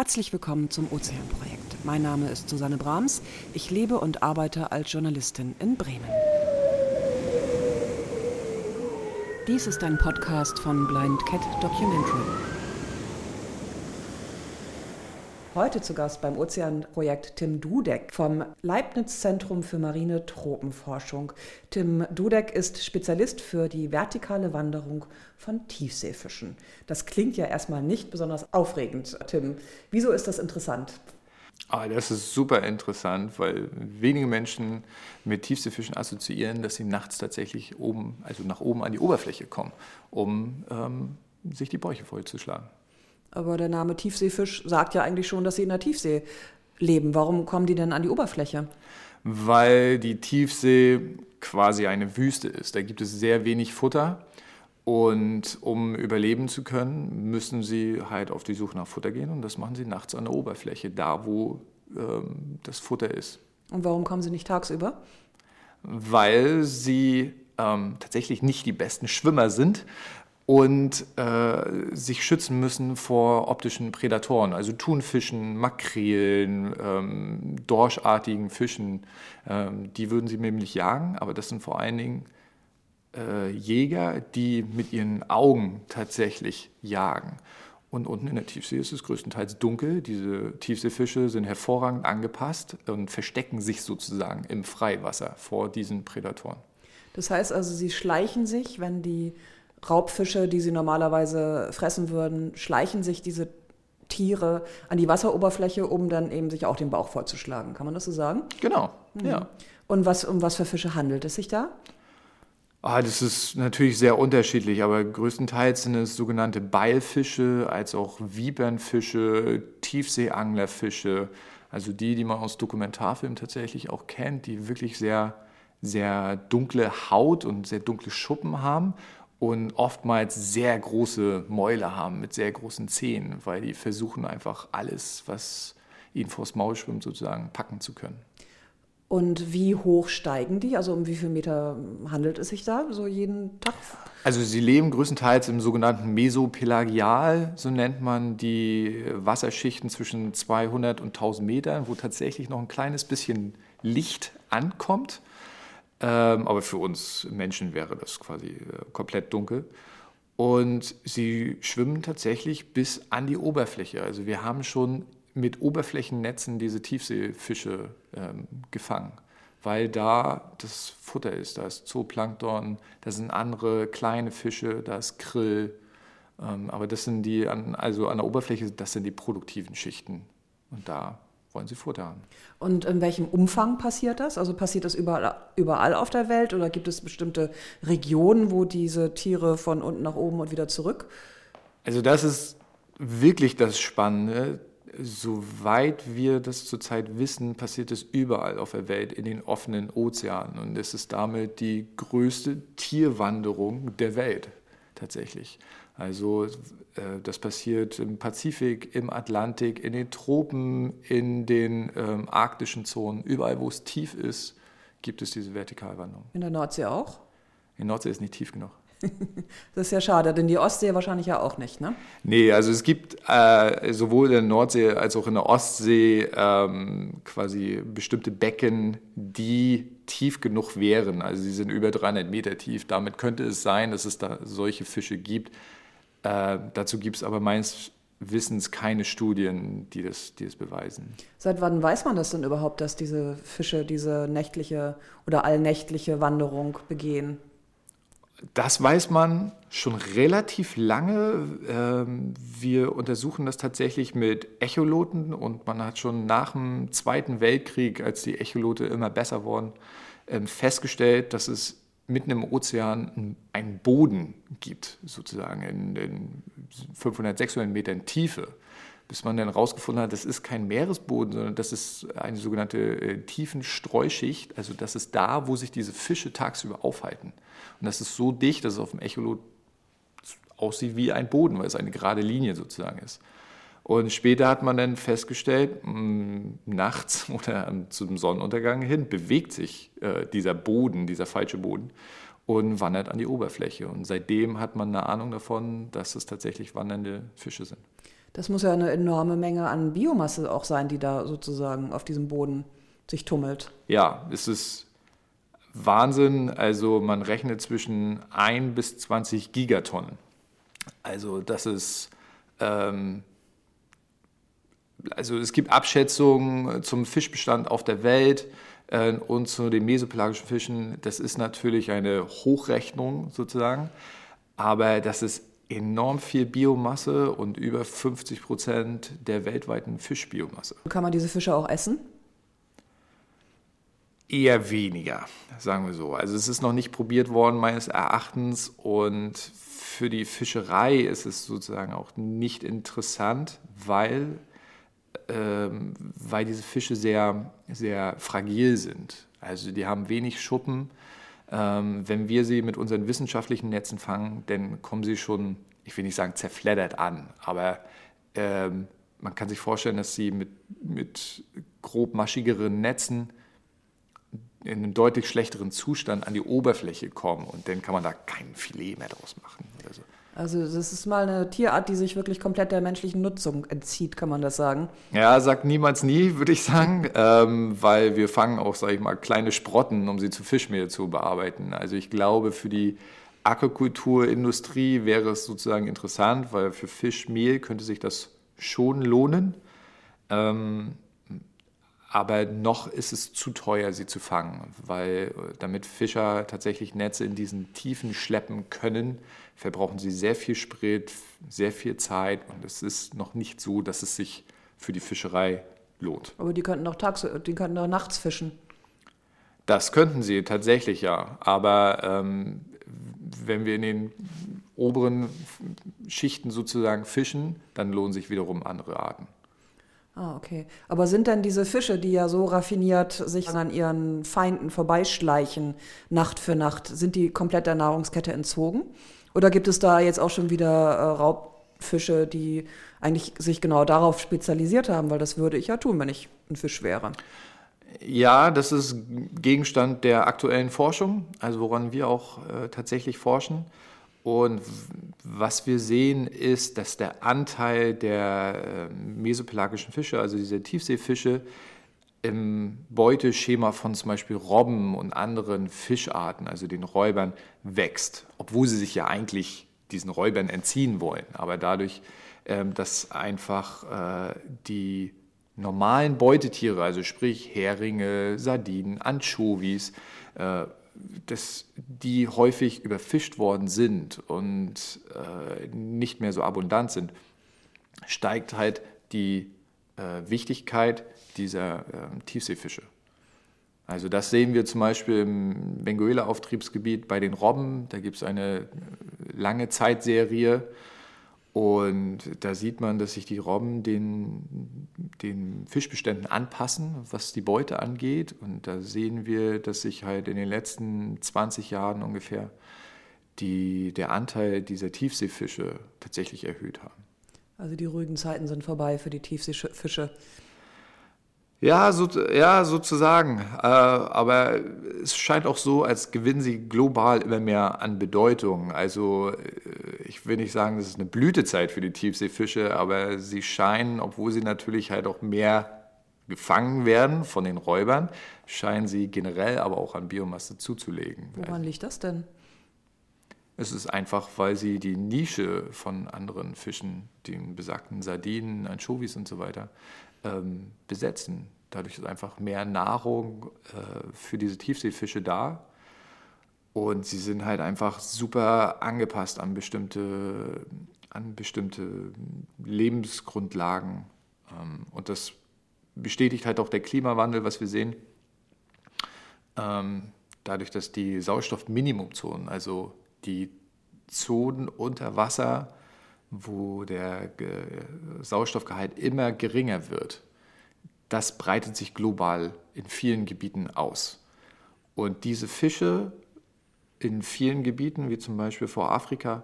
Herzlich willkommen zum Ozeanprojekt. Mein Name ist Susanne Brahms. Ich lebe und arbeite als Journalistin in Bremen. Dies ist ein Podcast von Blind Cat Documentary. Heute zu Gast beim Ozeanprojekt Tim Dudek vom Leibniz Zentrum für marine Tropenforschung. Tim Dudek ist Spezialist für die vertikale Wanderung von Tiefseefischen. Das klingt ja erstmal nicht besonders aufregend, Tim. Wieso ist das interessant? Ah, das ist super interessant, weil wenige Menschen mit Tiefseefischen assoziieren, dass sie nachts tatsächlich oben, also nach oben an die Oberfläche kommen, um ähm, sich die Bäuche vollzuschlagen. Aber der Name Tiefseefisch sagt ja eigentlich schon, dass sie in der Tiefsee leben. Warum kommen die denn an die Oberfläche? Weil die Tiefsee quasi eine Wüste ist. Da gibt es sehr wenig Futter. Und um überleben zu können, müssen sie halt auf die Suche nach Futter gehen. Und das machen sie nachts an der Oberfläche, da wo ähm, das Futter ist. Und warum kommen sie nicht tagsüber? Weil sie ähm, tatsächlich nicht die besten Schwimmer sind und äh, sich schützen müssen vor optischen Prädatoren, also Thunfischen, Makrelen, ähm, dorschartigen Fischen. Ähm, die würden sie nämlich jagen, aber das sind vor allen Dingen äh, Jäger, die mit ihren Augen tatsächlich jagen. Und unten in der Tiefsee ist es größtenteils dunkel. Diese Tiefseefische sind hervorragend angepasst und verstecken sich sozusagen im Freiwasser vor diesen Prädatoren. Das heißt also, sie schleichen sich, wenn die Raubfische, die sie normalerweise fressen würden, schleichen sich diese Tiere an die Wasseroberfläche, um dann eben sich auch den Bauch vollzuschlagen. Kann man das so sagen? Genau, mhm. ja. Und was, um was für Fische handelt es sich da? Ah, das ist natürlich sehr unterschiedlich, aber größtenteils sind es sogenannte Beilfische, als auch Vibernfische, Tiefseeanglerfische, also die, die man aus Dokumentarfilmen tatsächlich auch kennt, die wirklich sehr, sehr dunkle Haut und sehr dunkle Schuppen haben und oftmals sehr große Mäuler haben mit sehr großen Zähnen, weil die versuchen einfach alles, was ihnen vors Maul schwimmt, sozusagen packen zu können. Und wie hoch steigen die? Also um wie viele Meter handelt es sich da so jeden Tag? Also sie leben größtenteils im sogenannten Mesopelagial, so nennt man die Wasserschichten zwischen 200 und 1000 Metern, wo tatsächlich noch ein kleines bisschen Licht ankommt. Ähm, aber für uns Menschen wäre das quasi äh, komplett dunkel. Und sie schwimmen tatsächlich bis an die Oberfläche. Also wir haben schon mit Oberflächennetzen diese Tiefseefische ähm, gefangen, weil da das Futter ist. Da ist Zooplankton, da sind andere kleine Fische, da ist Krill. Ähm, aber das sind die, an, also an der Oberfläche, das sind die produktiven Schichten. Und da wollen sie Futter haben. Und in welchem Umfang passiert das? Also passiert das überall, überall auf der Welt oder gibt es bestimmte Regionen, wo diese Tiere von unten nach oben und wieder zurück? Also das ist wirklich das Spannende. Soweit wir das zurzeit wissen, passiert es überall auf der Welt in den offenen Ozeanen. Und es ist damit die größte Tierwanderung der Welt tatsächlich. Also äh, das passiert im Pazifik, im Atlantik, in den Tropen, in den ähm, arktischen Zonen, überall wo es tief ist, gibt es diese Vertikalwanderung. In der Nordsee auch? In der Nordsee ist nicht tief genug. Das ist ja schade, denn die Ostsee wahrscheinlich ja auch nicht, ne? Nee, also es gibt äh, sowohl in der Nordsee als auch in der Ostsee ähm, quasi bestimmte Becken, die tief genug wären. Also sie sind über 300 Meter tief. Damit könnte es sein, dass es da solche Fische gibt. Äh, dazu gibt es aber meines Wissens keine Studien, die das, die das beweisen. Seit wann weiß man das denn überhaupt, dass diese Fische diese nächtliche oder allnächtliche Wanderung begehen? Das weiß man schon relativ lange. Ähm, wir untersuchen das tatsächlich mit Echoloten und man hat schon nach dem Zweiten Weltkrieg, als die Echolote immer besser wurden, ähm, festgestellt, dass es mitten im Ozean einen Boden gibt, sozusagen in, 500, 600 Metern Tiefe bis man dann herausgefunden hat, das ist kein Meeresboden, sondern das ist eine sogenannte äh, Tiefenstreuschicht. Also das ist da, wo sich diese Fische tagsüber aufhalten. Und das ist so dicht, dass es auf dem Echolot aussieht wie ein Boden, weil es eine gerade Linie sozusagen ist. Und später hat man dann festgestellt, mh, mm, nachts oder zum Sonnenuntergang hin bewegt sich äh, dieser Boden, dieser falsche Boden und wandert an die Oberfläche. Und seitdem hat man eine Ahnung davon, dass es tatsächlich wandernde Fische sind. Das muss ja eine enorme Menge an Biomasse auch sein, die da sozusagen auf diesem Boden sich tummelt. Ja, es ist Wahnsinn. Also man rechnet zwischen 1 bis 20 Gigatonnen. Also das ist, ähm, also es gibt Abschätzungen zum Fischbestand auf der Welt äh, und zu den mesopelagischen Fischen. Das ist natürlich eine Hochrechnung sozusagen, aber das ist enorm viel Biomasse und über 50 Prozent der weltweiten Fischbiomasse. Kann man diese Fische auch essen? Eher weniger, sagen wir so. Also es ist noch nicht probiert worden meines Erachtens und für die Fischerei ist es sozusagen auch nicht interessant, weil, ähm, weil diese Fische sehr, sehr fragil sind. Also die haben wenig Schuppen. Ähm, wenn wir sie mit unseren wissenschaftlichen Netzen fangen, dann kommen sie schon, ich will nicht sagen zerfleddert an, aber ähm, man kann sich vorstellen, dass sie mit, mit grob maschigeren Netzen in einem deutlich schlechteren Zustand an die Oberfläche kommen und dann kann man da kein Filet mehr draus machen. Oder. Also das ist mal eine Tierart, die sich wirklich komplett der menschlichen Nutzung entzieht, kann man das sagen? Ja, sagt niemals nie, würde ich sagen, ähm, weil wir fangen auch, sage ich mal, kleine Sprotten, um sie zu Fischmehl zu bearbeiten. Also ich glaube, für die Aquakulturindustrie wäre es sozusagen interessant, weil für Fischmehl könnte sich das schon lohnen. Ähm, aber noch ist es zu teuer, sie zu fangen, weil äh, damit Fischer tatsächlich Netze in diesen Tiefen schleppen können, verbrauchen sie sehr viel Sprit, sehr viel Zeit und es ist noch nicht so, dass es sich für die Fischerei lohnt. Aber die könnten auch tags, die könnten auch nachts fischen. Das könnten sie tatsächlich ja, aber ähm, wenn wir in den oberen Schichten sozusagen fischen, dann lohnen sich wiederum andere Arten. Ah, okay. Aber sind denn diese Fische, die ja so raffiniert sich an ihren Feinden vorbeischleichen, Nacht für Nacht, sind die komplett der Nahrungskette entzogen? Oder gibt es da jetzt auch schon wieder äh, Raubfische, die eigentlich sich genau darauf spezialisiert haben? Weil das würde ich ja tun, wenn ich ein Fisch wäre. Ja, das ist Gegenstand der aktuellen Forschung, also woran wir auch äh, tatsächlich forschen. Und was wir sehen, ist, dass der Anteil der äh, mesopelagischen Fische, also diese Tiefseefische, im Beuteschema von zum Beispiel Robben und anderen Fischarten, also den Räubern, wächst, obwohl sie sich ja eigentlich diesen Räubern entziehen wollen. Aber dadurch, ähm, dass einfach äh, die normalen Beutetiere, also sprich Heringe, Sardinen, Anchovies, äh, dass die häufig überfischt worden sind und äh, nicht mehr so abundant sind, steigt halt die äh, Wichtigkeit dieser äh, Tiefseefische. Also das sehen wir zum Beispiel im Benguela-Auftriebsgebiet bei den Robben. Da gibt es eine lange Zeitserie und da sieht man, dass sich die Robben den, den Fischbeständen anpassen, was die Beute angeht. Und da sehen wir, dass sich halt in den letzten 20 Jahren ungefähr die, der Anteil dieser Tiefseefische tatsächlich erhöht haben. Also die ruhigen Zeiten sind vorbei für die Tiefseefische. Ja, so, ja, sozusagen. Äh, aber es scheint auch so, als gewinnen sie global immer mehr an Bedeutung. Also äh, ich will nicht sagen, das ist eine Blütezeit für die Tiefseefische, aber sie scheinen, obwohl sie natürlich halt auch mehr gefangen werden von den Räubern, scheinen sie generell aber auch an Biomasse zuzulegen. Woran liegt das denn? Es ist einfach, weil sie die Nische von anderen Fischen, den besagten Sardinen, Anchovies und so weiter, ähm, besetzen. Dadurch ist einfach mehr Nahrung äh, für diese Tiefseefische da. Und sie sind halt einfach super angepasst an bestimmte, an bestimmte Lebensgrundlagen. Ähm, und das bestätigt halt auch der Klimawandel, was wir sehen. Ähm, dadurch, dass die Sauerstoffminimumzonen, also die Zonen unter Wasser, wo der Sauerstoffgehalt immer geringer wird, das breitet sich global in vielen Gebieten aus. Und diese Fische in vielen Gebieten, wie zum Beispiel vor Afrika,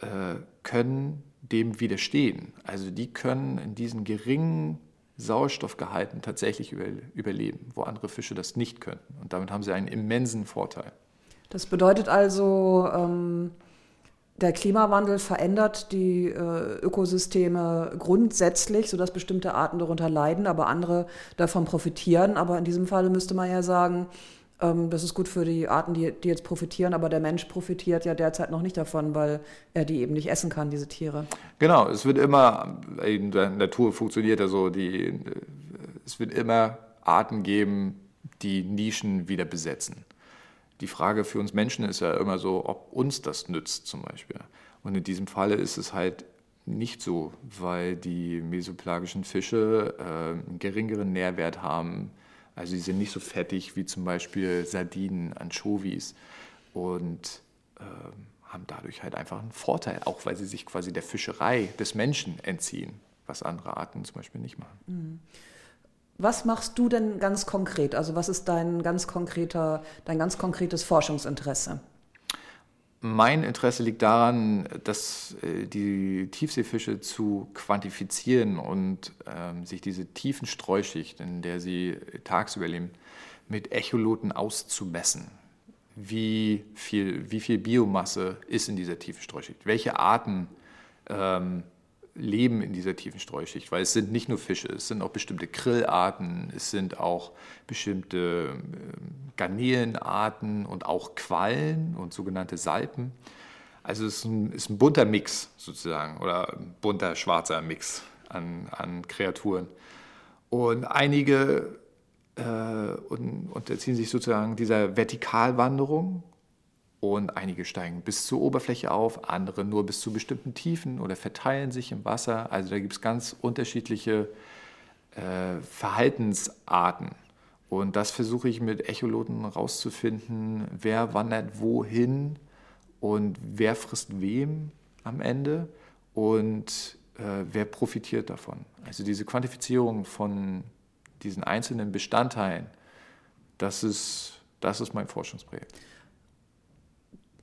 äh, können dem widerstehen. Also die können in diesen geringen Sauerstoffgehalten tatsächlich überleben, wo andere Fische das nicht könnten. Und damit haben sie einen immensen Vorteil. Das bedeutet also, ähm Der Klimawandel verändert die äh, Ökosysteme grundsätzlich, sodass bestimmte Arten darunter leiden, aber andere davon profitieren. Aber in diesem Fall müsste man ja sagen, ähm, das ist gut für die Arten, die, die jetzt profitieren, aber der Mensch profitiert ja derzeit noch nicht davon, weil er die eben nicht essen kann, diese Tiere. Genau, es wird immer, in der Natur funktioniert ja so, die, es wird immer Arten geben, die Nischen wieder besetzen. Die Frage für uns Menschen ist ja immer so, ob uns das nützt zum Beispiel. Und in diesem Falle ist es halt nicht so, weil die mesopelagischen Fische äh, einen geringeren Nährwert haben. Also sie sind nicht so fettig wie zum Beispiel Sardinen, Anchovies und äh, haben dadurch halt einfach einen Vorteil, auch weil sie sich quasi der Fischerei des Menschen entziehen, was andere Arten zum Beispiel nicht machen. Mhm. Was machst du denn ganz konkret? Also was ist dein ganz konkreter, dein ganz konkretes Forschungsinteresse? Mein Interesse liegt daran, dass äh, die Tiefseefische zu quantifizieren und ähm, sich diese tiefen Streuschicht, in der sie tagsüber leben, mit Echoloten auszumessen. Wie viel, wie viel Biomasse ist in dieser tiefen Streuschicht? Welche Arten ähm, leben in dieser tiefen Streuschicht, weil es sind nicht nur Fische, es sind auch bestimmte Grillarten, es sind auch bestimmte ähm, Garnelenarten und auch Quallen und sogenannte Salpen. Also es ist ein, ist ein bunter Mix sozusagen oder ein bunter schwarzer Mix an, an Kreaturen. Und einige äh, unterziehen sich sozusagen dieser Vertikalwanderung und einige steigen bis zur Oberfläche auf, andere nur bis zu bestimmten Tiefen oder verteilen sich im Wasser. Also da gibt es ganz unterschiedliche äh, Verhaltensarten. Und das versuche ich mit Echoloten rauszufinden, wer wandert wohin und wer frisst wem am Ende und äh, wer profitiert davon. Also diese Quantifizierung von diesen einzelnen Bestandteilen, das ist, das ist mein Forschungsprojekt.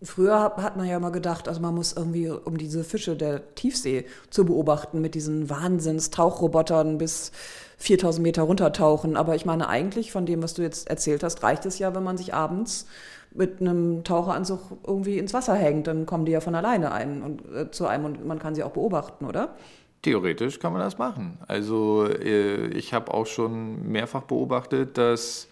Früher hat man ja immer gedacht, also man muss irgendwie, um diese Fische der Tiefsee zu beobachten, mit diesen Wahnsinns-Tauchrobotern bis 4000 Meter runtertauchen. Aber ich meine, eigentlich von dem, was du jetzt erzählt hast, reicht es ja, wenn man sich abends mit einem Taucheranzug irgendwie ins Wasser hängt. Dann kommen die ja von alleine ein und, äh, zu einem und man kann sie auch beobachten, oder? Theoretisch kann man das machen. Also äh, ich habe auch schon mehrfach beobachtet, dass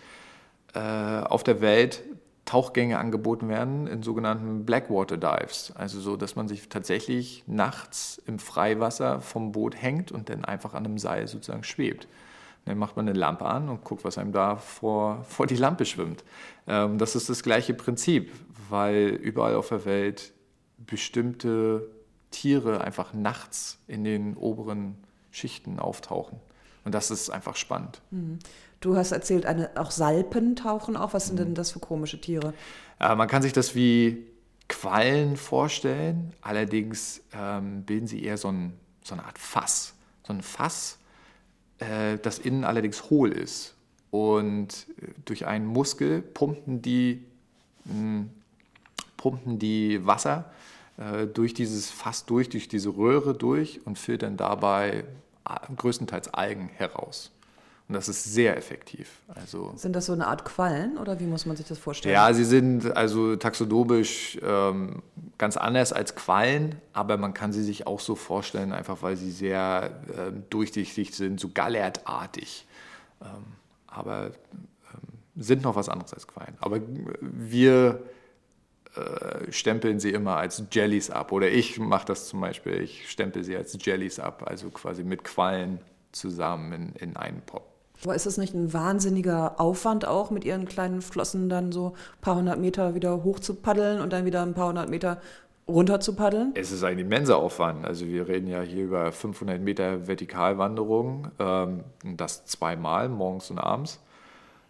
äh, auf der Welt Tauchgänge angeboten werden in sogenannten Blackwater Dives. Also so, dass man sich tatsächlich nachts im Freiwasser vom Boot hängt und dann einfach an einem Seil sozusagen schwebt. Dann macht man eine Lampe an und guckt, was einem da vor, vor die Lampe schwimmt. Ähm, das ist das gleiche Prinzip, weil überall auf der Welt bestimmte Tiere einfach nachts in den oberen Schichten auftauchen. Und das ist einfach spannend. Mhm. Du hast erzählt, eine, auch Salpen tauchen auf. Was sind denn das für komische Tiere? Äh, man kann sich das wie Quallen vorstellen. Allerdings ähm, bilden sie eher so, ein, so, eine Art Fass. So ein Fass, äh, das innen allerdings hohl ist. Und äh, durch einen Muskel pumpen die, mh, hm, pumpen die Wasser äh, durch dieses Fass durch, durch diese Röhre durch und filtern dabei größtenteils Algen heraus. Und das ist sehr effektiv. Also, sind das so eine Art Quallen oder wie muss man sich das vorstellen? Ja, sie sind also taxonomisch ähm, ganz anders als Quallen, aber man kann sie sich auch so vorstellen, einfach weil sie sehr ähm, durchsichtig sind, so gallertartig. Ähm, aber ähm, sind noch was anderes als Quallen. Aber wir äh, stempeln sie immer als Jellies ab. Oder ich mache das zum Beispiel, ich stempel sie als Jellies ab, also quasi mit Quallen zusammen in, in einen Pop. Aber ist es nicht ein wahnsinniger Aufwand auch, mit ihren kleinen Flossen dann so ein paar hundert Meter wieder hoch zu paddeln und dann wieder ein paar hundert Meter runter zu paddeln? Es ist ein immenser Aufwand. Also wir reden ja hier über 500 Meter Vertikalwanderung, ähm, das zweimal, morgens und abends.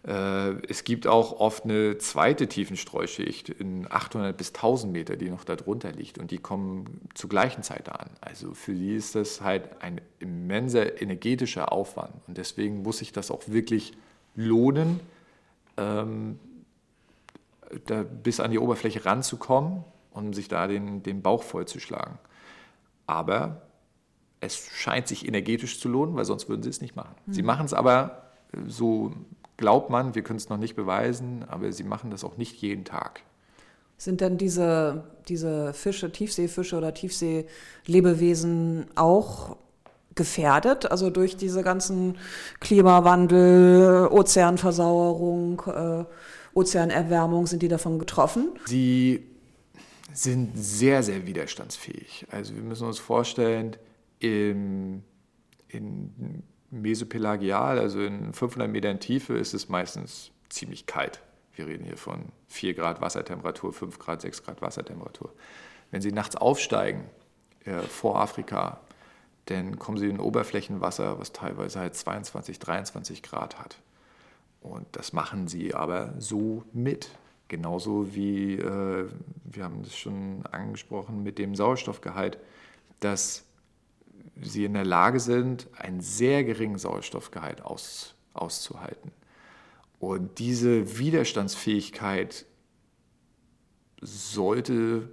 Äh, es gibt auch oft eine zweite Tiefenstreuschicht in 800 bis 1000 Meter, die noch darunter liegt und die kommen zur gleichen Zeit an. Also für die ist das halt ein immenser energetischer Aufwand und deswegen muss sich das auch wirklich lohnen, ähm, da bis an die Oberfläche ranzukommen und sich da den, den Bauch vollzuschlagen. Aber es scheint sich energetisch zu lohnen, weil sonst würden sie es nicht machen. Mhm. Sie machen es aber so glaubt man, wir können es noch nicht beweisen, aber sie machen das auch nicht jeden Tag. Sind denn diese, diese Fische, Tiefseefische oder Tiefseelebewesen auch gefährdet? Also durch diese ganzen Klimawandel, Ozeanversauerung, äh, Ozeanerwärmung, sind die davon getroffen? Sie sind sehr, sehr widerstandsfähig. Also wir müssen uns vorstellen, im, in Mesopelagial, also in 500 Metern Tiefe, ist es meistens ziemlich kalt. Wir reden hier von 4 Grad Wassertemperatur, 5 Grad, 6 Grad Wassertemperatur. Wenn Sie nachts aufsteigen äh, vor Afrika, dann kommen Sie in Oberflächenwasser, was teilweise halt 22, 23 Grad hat. Und das machen Sie aber so mit. Genauso wie, äh, wir haben das schon angesprochen, mit dem Sauerstoffgehalt, dass Sie in der Lage sind, einen sehr geringen Sauerstoffgehalt aus, auszuhalten. Und diese Widerstandsfähigkeit sollte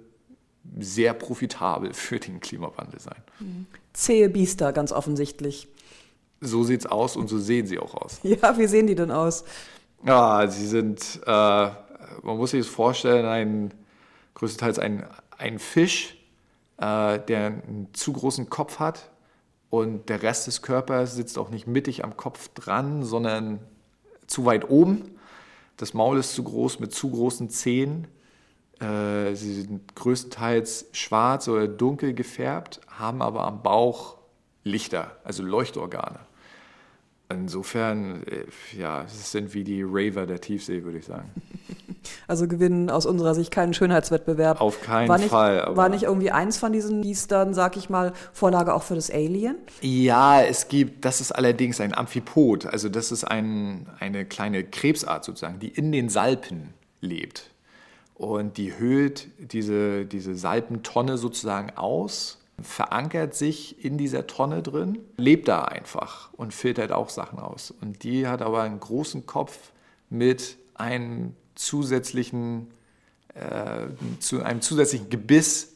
sehr profitabel für den Klimawandel sein. Mhm. Zähe Biester, ganz offensichtlich. So sieht es aus und so sehen sie auch aus. Ja, wie sehen die denn aus? Ja, sie sind, äh, man muss sich das vorstellen, ein, größtenteils ein, ein Fisch, äh, der einen zu großen Kopf hat und der Rest des Körpers sitzt auch nicht mittig am Kopf dran, sondern zu weit oben. Das Maul ist zu groß mit zu großen Zähnen. Äh, sie sind größtenteils schwarz oder dunkel gefärbt, haben aber am Bauch Lichter, also Leuchtorgane. Insofern, äh, ja, es sind wie die Raver der Tiefsee, würde ich sagen. Also gewinnen aus unserer Sicht keinen Schönheitswettbewerb. Auf keinen war nicht, Fall. war nicht irgendwie eins von diesen Biestern, sag ich mal, Vorlage auch für das Alien? Ja, es gibt, das ist allerdings ein Amphipod, also das ist ein, eine kleine Krebsart sozusagen, die in den Salpen lebt. Und die höhlt diese, diese Salpentonne sozusagen aus verankert sich in dieser Tonne drin, lebt da einfach und filtert auch Sachen aus. Und die hat aber einen großen Kopf mit einem zusätzlichen, äh, zu einem zusätzlichen Gebiss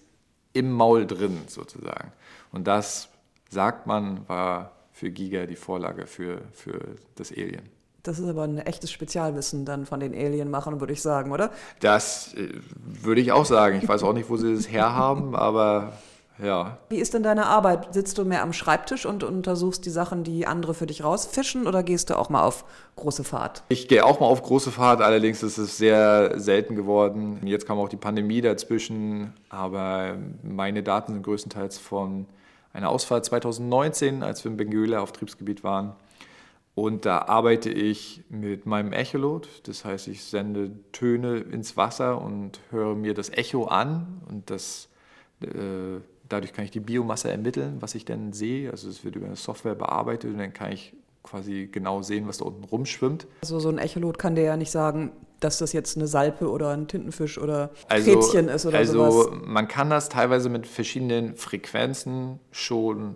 im Maul drin sozusagen. Und das, sagt man, war für Giga die Vorlage für, für das Alien. Das ist aber ein echtes Spezialwissen dann von den Alienmachern, würde ich sagen, oder? Das äh, würde ich auch sagen. Ich weiß auch nicht, wo sie das herhaben, aber ja. Wie ist denn deine Arbeit? Sitzt du mehr am Schreibtisch und untersuchst die Sachen, die andere für dich rausfischen oder gehst du auch mal auf große Fahrt? Ich gehe auch mal auf große Fahrt, allerdings ist es sehr selten geworden. Jetzt kam auch die Pandemie dazwischen, aber meine Daten sind größtenteils von einer Ausfahrt 2019, als wir in Bengüla auf Triebsgebiet waren. Und da arbeite ich mit meinem Echolot, das heißt, ich sende Töne ins Wasser und höre mir das Echo an und das äh, Dadurch kann ich die Biomasse ermitteln, was ich denn sehe. Also es wird über eine Software bearbeitet und dann kann ich quasi genau sehen, was da unten rumschwimmt. Also so ein Echolot kann dir ja nicht sagen, dass das jetzt eine Salpe oder ein Tintenfisch oder also, Krätzchen ist oder also sowas. Also man kann das teilweise mit verschiedenen Frequenzen schon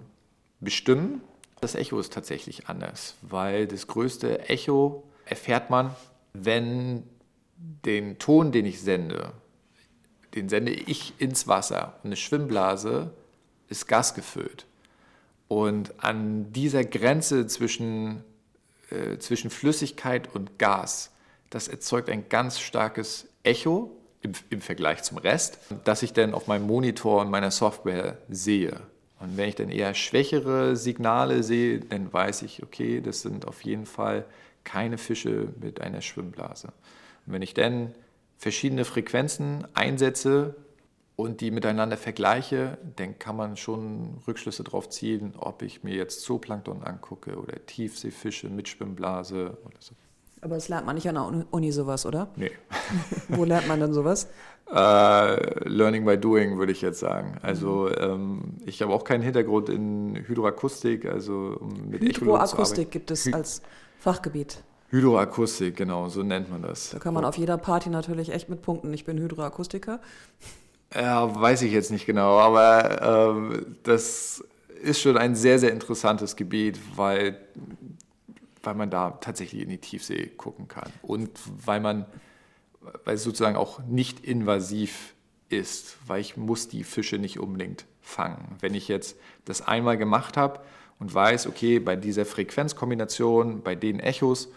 bestimmen. Das Echo ist tatsächlich anders, weil das größte Echo erfährt man, wenn den Ton, den ich sende, den sende ich ins Wasser. Und eine Schwimmblase ist gasgefüllt. Und an dieser Grenze zwischen, äh, zwischen Flüssigkeit und Gas, das erzeugt ein ganz starkes Echo im, im Vergleich zum Rest, das ich dann auf meinem Monitor und meiner Software sehe. Und wenn ich dann eher schwächere Signale sehe, dann weiß ich, okay, das sind auf jeden Fall keine Fische mit einer Schwimmblase. Und wenn ich dann verschiedene Frequenzen einsetze und die miteinander vergleiche, dann kann man schon Rückschlüsse darauf ziehen, ob ich mir jetzt Zooplankton angucke oder Tiefseefische mit Schwimmblase oder so. Aber das lernt man nicht an der Uni sowas, oder? Nee. Wo lernt man denn sowas? Uh, learning by doing, würde ich jetzt sagen. Also mhm. ähm, ich habe auch keinen Hintergrund in Hydroakustik, also mit Hydroakustik gibt es Hy als Fachgebiet. Hydroakustik, genau, so nennt man das. Da kann man auf jeder Party natürlich echt mit punkten. Ich bin Hydroakustiker. Ja, weiß ich jetzt nicht genau, aber ähm, das ist schon ein sehr, sehr interessantes Gebiet, weil, weil man da tatsächlich in die Tiefsee gucken kann und weil man, weil es sozusagen auch nicht invasiv ist, weil ich muss die Fische nicht unbedingt fangen. Wenn ich jetzt das einmal gemacht habe und weiß, okay, bei dieser Frequenzkombination, bei den Echos,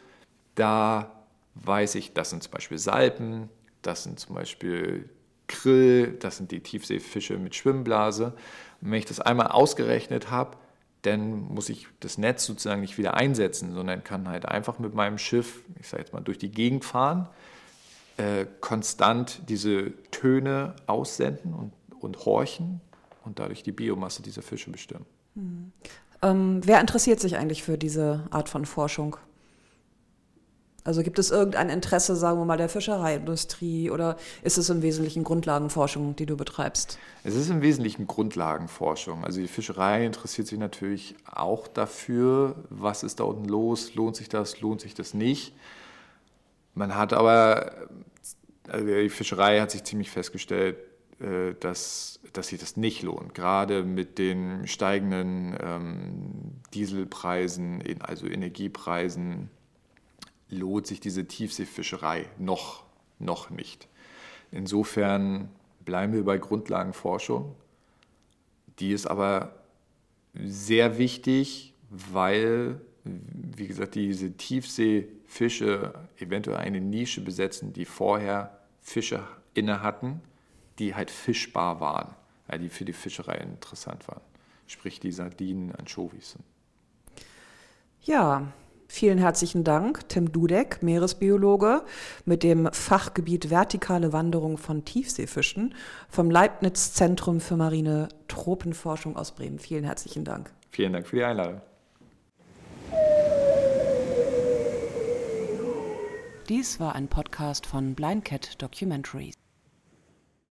da weiß ich, das sind zum Beispiel Salpen, das sind zum Beispiel Krill, das sind die Tiefseefische mit Schwimmblase. Und wenn ich das einmal ausgerechnet habe, dann muss ich das Netz sozusagen nicht wieder einsetzen, sondern kann halt einfach mit meinem Schiff, ich sage jetzt mal, durch die Gegend fahren, äh, konstant diese Töne aussenden und, und horchen und dadurch die Biomasse dieser Fische bestimmen. Mhm. Ähm, wer interessiert sich eigentlich für diese Art von Forschung? Also gibt es irgendein Interesse, sagen wir mal, der Fischereiindustrie oder ist es im Wesentlichen Grundlagenforschung, die du betreibst? Es ist im Wesentlichen Grundlagenforschung. Also die Fischerei interessiert sich natürlich auch dafür, was ist da unten los, lohnt sich das, lohnt sich das nicht. Man hat aber, also die Fischerei hat sich ziemlich festgestellt, äh, dass, dass sich das nicht lohnt. Gerade mit den steigenden ähm, Dieselpreisen, also Energiepreisen, lohnt sich diese Tiefseefischerei noch, noch nicht. Insofern bleiben wir bei Grundlagenforschung. Die ist aber sehr wichtig, weil, wie gesagt, diese Tiefseefische eventuell eine Nische besetzen, die vorher Fische inne hatten, die halt fischbar waren, die für die Fischerei interessant waren. Sprich die Sardinen, Anchovies. Ja, Vielen herzlichen Dank, Tim Dudek, Meeresbiologe mit dem Fachgebiet Vertikale Wanderung von Tiefseefischen vom Leibniz Zentrum für marine Tropenforschung aus Bremen. Vielen herzlichen Dank. Vielen Dank für die Einladung. Dies war ein Podcast von Blind Cat Documentaries.